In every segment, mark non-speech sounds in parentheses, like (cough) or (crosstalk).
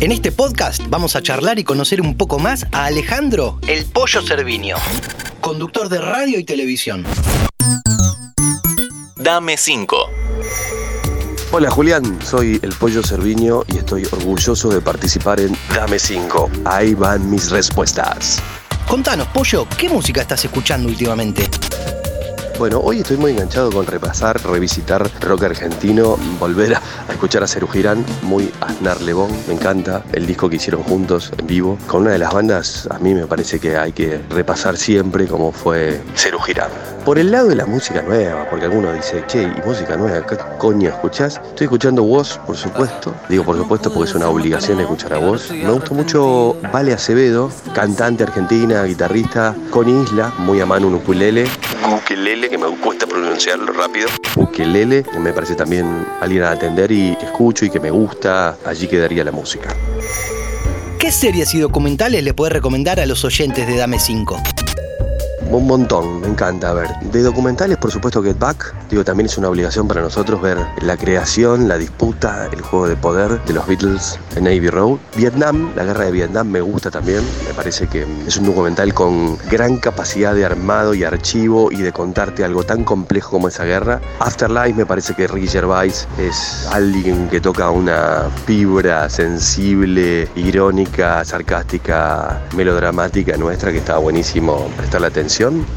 En este podcast vamos a charlar y conocer un poco más a Alejandro El Pollo Cervinio, conductor de radio y televisión. Dame 5. Hola Julián, soy el Pollo Cerviño y estoy orgulloso de participar en Dame 5. Ahí van mis respuestas. Contanos, Pollo, ¿qué música estás escuchando últimamente? Bueno, hoy estoy muy enganchado con repasar, revisitar rock argentino, volver a, escuchar a Ceru Girán, muy Aznar Lebón, me encanta el disco que hicieron juntos en vivo. Con una de las bandas, a mí me parece que hay que repasar siempre como fue Ceru Girán. Por el lado de la música nueva, porque alguno dice, che, ¿y música nueva? ¿Qué coño escuchás? Estoy escuchando Voz, por supuesto. Digo por supuesto porque es una obligación escuchar a Voz. Me gusta mucho Vale Acevedo, cantante argentina, guitarrista, con Isla, muy a mano un ukulele. Ukulele, que me cuesta pronunciarlo rápido. Ukulele, que me parece también alguien a atender y que escucho y que me gusta. Allí quedaría la música. ¿Qué series y documentales le puedes recomendar a los oyentes de Dame 5? Un montón, me encanta ver. De documentales, por supuesto, Get Back. Digo, también es una obligación para nosotros ver la creación, la disputa, el juego de poder de los Beatles en Navy Road. Vietnam, la guerra de Vietnam me gusta también. Me parece que es un documental con gran capacidad de armado y archivo y de contarte algo tan complejo como esa guerra. Afterlife, me parece que Ricky Gervais es alguien que toca una fibra sensible, irónica, sarcástica, melodramática nuestra que está buenísimo prestarle atención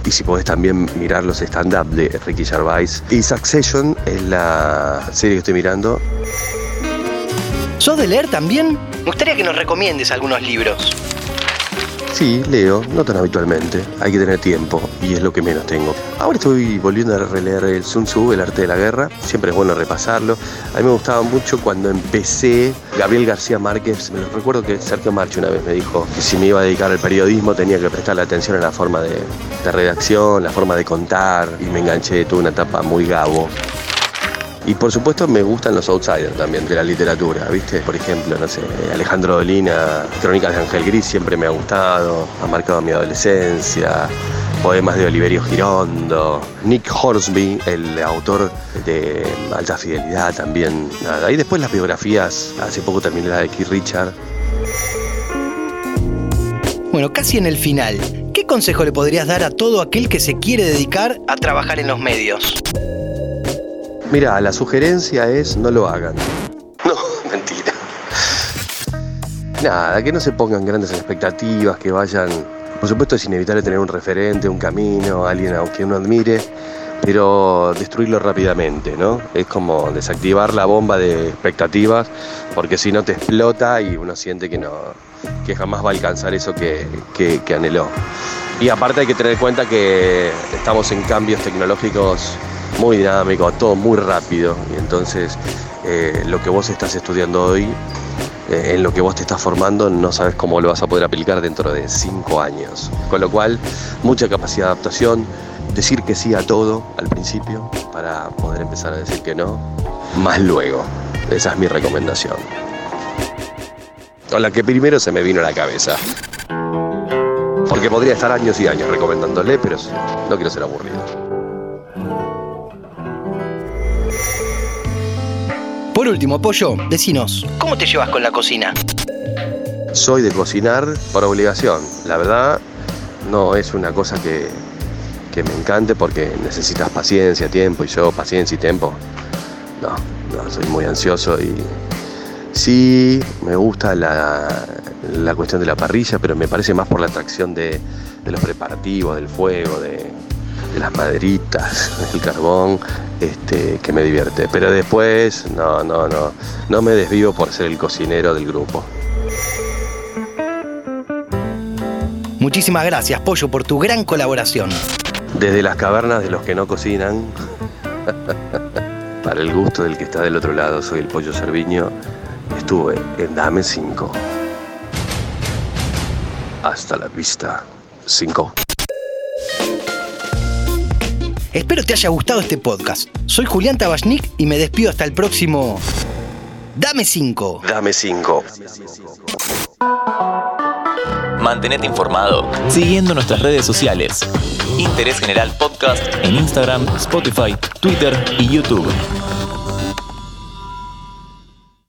y si podés también mirar los stand-up de Ricky Gervais. Y Succession es la serie que estoy mirando. ¿Sos de leer también? Me gustaría que nos recomiendes algunos libros. Sí, leo, no tan habitualmente. Hay que tener tiempo y es lo que menos tengo. Ahora estoy volviendo a releer el Sun Tzu, El arte de la guerra. Siempre es bueno repasarlo. A mí me gustaba mucho cuando empecé Gabriel García Márquez. Me recuerdo que Sergio Marchi una vez me dijo que si me iba a dedicar al periodismo tenía que prestarle atención a la forma de, de redacción, la forma de contar. Y me enganché, tuve una etapa muy gabo. Y por supuesto me gustan los outsiders también de la literatura, ¿viste? Por ejemplo, no sé, Alejandro Dolina, Crónicas de Ángel Gris siempre me ha gustado, ha marcado mi adolescencia, poemas de Oliverio Girondo, Nick Horsby, el autor de Alta Fidelidad también, nada. Y después las biografías, hace poco terminé la de Keith Richard. Bueno, casi en el final, ¿qué consejo le podrías dar a todo aquel que se quiere dedicar a trabajar en los medios? Mira, la sugerencia es no lo hagan. No, (laughs) mentira. Nada, que no se pongan grandes expectativas, que vayan... Por supuesto es inevitable tener un referente, un camino, alguien a quien uno admire, pero destruirlo rápidamente, ¿no? Es como desactivar la bomba de expectativas, porque si no te explota y uno siente que no, que jamás va a alcanzar eso que, que, que anheló. Y aparte hay que tener en cuenta que estamos en cambios tecnológicos muy dinámico, todo muy rápido. Y entonces eh, lo que vos estás estudiando hoy, eh, en lo que vos te estás formando, no sabes cómo lo vas a poder aplicar dentro de cinco años. Con lo cual, mucha capacidad de adaptación, decir que sí a todo al principio para poder empezar a decir que no, más luego. Esa es mi recomendación. O la que primero se me vino a la cabeza. Porque podría estar años y años recomendándole, pero no quiero ser aburrido. Por último, Pollo, decinos, ¿cómo te llevas con la cocina? Soy de cocinar por obligación. La verdad, no es una cosa que, que me encante porque necesitas paciencia, tiempo, y yo paciencia y tiempo. No, no, soy muy ansioso y sí me gusta la, la cuestión de la parrilla, pero me parece más por la atracción de, de los preparativos, del fuego, de, de las maderitas, del carbón, este, que me divierte. Pero después, no, no, no, no me desvío por ser el cocinero del grupo. Muchísimas gracias, Pollo, por tu gran colaboración. Desde las cavernas de los que no cocinan, (laughs) para el gusto del que está del otro lado, soy el Pollo Cerviño, estuve en Dame 5. Hasta la vista. 5. Espero te haya gustado este podcast. Soy Julián Tabachnik y me despido hasta el próximo. Dame 5. Dame 5. Mantenete informado siguiendo nuestras redes sociales. Interés General Podcast en Instagram, Spotify, Twitter y YouTube.